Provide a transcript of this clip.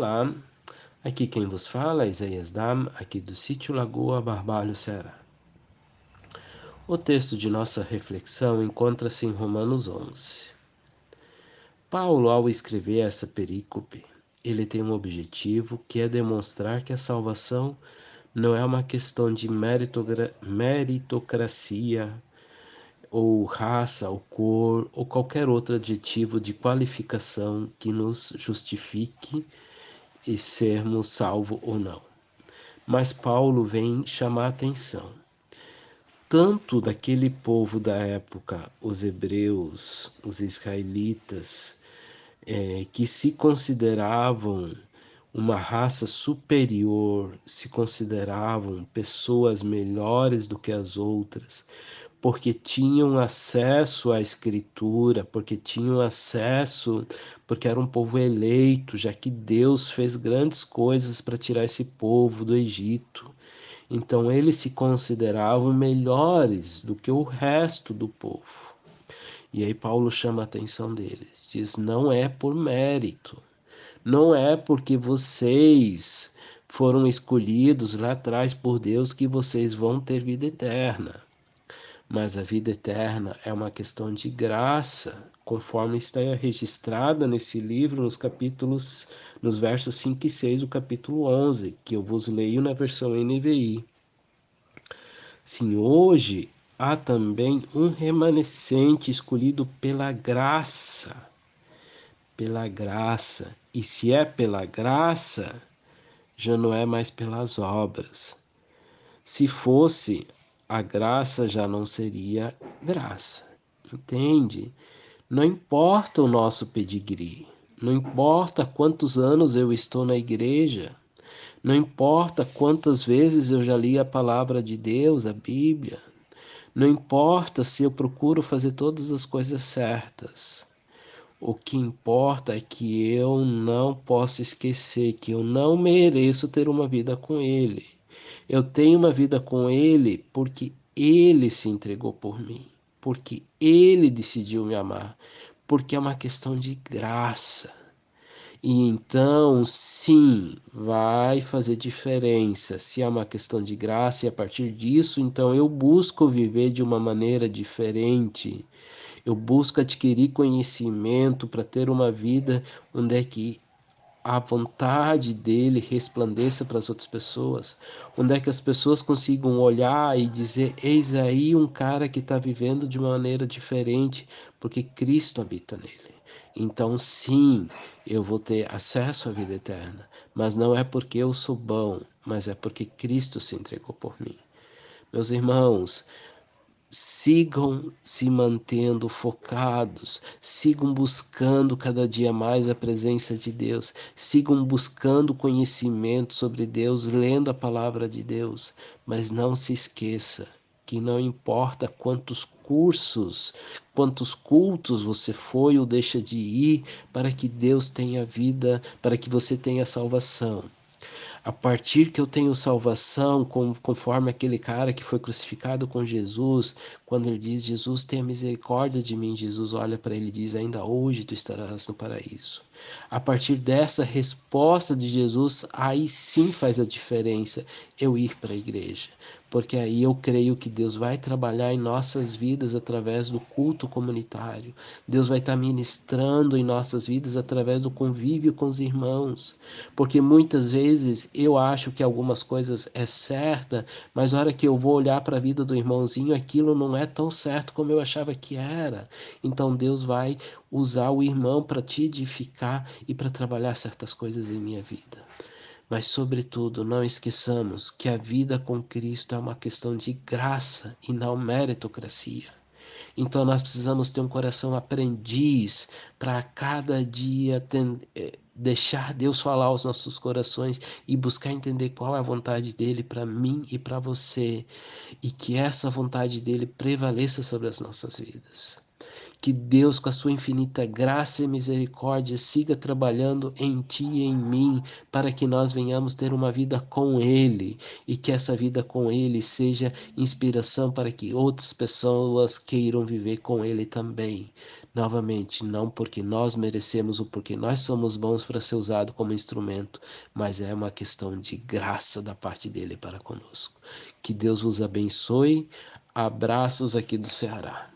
Olá, aqui quem vos fala é Isaías Dam, aqui do sítio Lagoa Barbalho, Ceará. O texto de nossa reflexão encontra-se em Romanos 11. Paulo, ao escrever essa perícope, ele tem um objetivo que é demonstrar que a salvação não é uma questão de meritocracia ou raça, ou cor, ou qualquer outro adjetivo de qualificação que nos justifique e sermos salvos ou não. Mas Paulo vem chamar atenção tanto daquele povo da época, os hebreus, os israelitas, é, que se consideravam uma raça superior, se consideravam pessoas melhores do que as outras, porque tinham acesso à escritura, porque tinham acesso, porque era um povo eleito, já que Deus fez grandes coisas para tirar esse povo do Egito. Então eles se consideravam melhores do que o resto do povo. E aí Paulo chama a atenção deles, diz: não é por mérito, não é porque vocês foram escolhidos lá atrás por Deus que vocês vão ter vida eterna mas a vida eterna é uma questão de graça, conforme está registrada nesse livro nos capítulos, nos versos 5 e 6 do capítulo 11, que eu vos leio na versão NVI. Sim, hoje há também um remanescente escolhido pela graça. Pela graça. E se é pela graça, já não é mais pelas obras. Se fosse a graça já não seria graça. Entende? Não importa o nosso pedigree, não importa quantos anos eu estou na igreja, não importa quantas vezes eu já li a palavra de Deus, a Bíblia, não importa se eu procuro fazer todas as coisas certas. O que importa é que eu não posso esquecer que eu não mereço ter uma vida com Ele. Eu tenho uma vida com Ele porque Ele se entregou por mim, porque Ele decidiu me amar, porque é uma questão de graça. E então, sim, vai fazer diferença se é uma questão de graça, e a partir disso, então eu busco viver de uma maneira diferente. Eu busco adquirir conhecimento para ter uma vida onde é que a vontade dele resplandeça para as outras pessoas, onde é que as pessoas consigam olhar e dizer: eis aí um cara que está vivendo de uma maneira diferente, porque Cristo habita nele. Então, sim, eu vou ter acesso à vida eterna, mas não é porque eu sou bom, mas é porque Cristo se entregou por mim. Meus irmãos, sigam se mantendo focados, sigam buscando cada dia mais a presença de Deus, sigam buscando conhecimento sobre Deus, lendo a palavra de Deus, mas não se esqueça que não importa quantos cursos, quantos cultos você foi ou deixa de ir para que Deus tenha vida, para que você tenha salvação a partir que eu tenho salvação, conforme aquele cara que foi crucificado com Jesus, quando ele diz: Jesus, tenha misericórdia de mim, Jesus olha para ele e diz: Ainda hoje tu estarás no paraíso. A partir dessa resposta de Jesus, aí sim faz a diferença eu ir para a igreja, porque aí eu creio que Deus vai trabalhar em nossas vidas através do culto comunitário. Deus vai estar ministrando em nossas vidas através do convívio com os irmãos, porque muitas vezes eu acho que algumas coisas é certa, mas na hora que eu vou olhar para a vida do irmãozinho, aquilo não é tão certo como eu achava que era. Então Deus vai usar o irmão para te edificar e para trabalhar certas coisas em minha vida. Mas, sobretudo, não esqueçamos que a vida com Cristo é uma questão de graça e não meritocracia. Então, nós precisamos ter um coração aprendiz para cada dia eh, deixar Deus falar aos nossos corações e buscar entender qual é a vontade dele para mim e para você, e que essa vontade dele prevaleça sobre as nossas vidas Que Deus, com a sua infinita graça e misericórdia, siga trabalhando em ti e em mim, para que nós venhamos ter uma vida com Ele e que essa vida com Ele seja inspiração para que outras pessoas queiram viver com Ele também. Novamente, não porque nós merecemos ou porque nós somos bons para ser usado como instrumento, mas é uma questão de graça da parte dele para conosco. Que Deus vos abençoe. Abraços aqui do Ceará.